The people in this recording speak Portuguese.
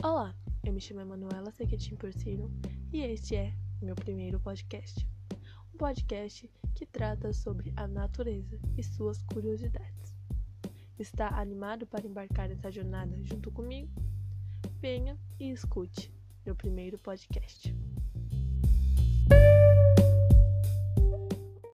Olá, eu me chamo Emanuela Sequetim Porcino e este é meu primeiro podcast. Um podcast que trata sobre a natureza e suas curiosidades. Está animado para embarcar nessa jornada junto comigo? Venha e escute meu primeiro podcast.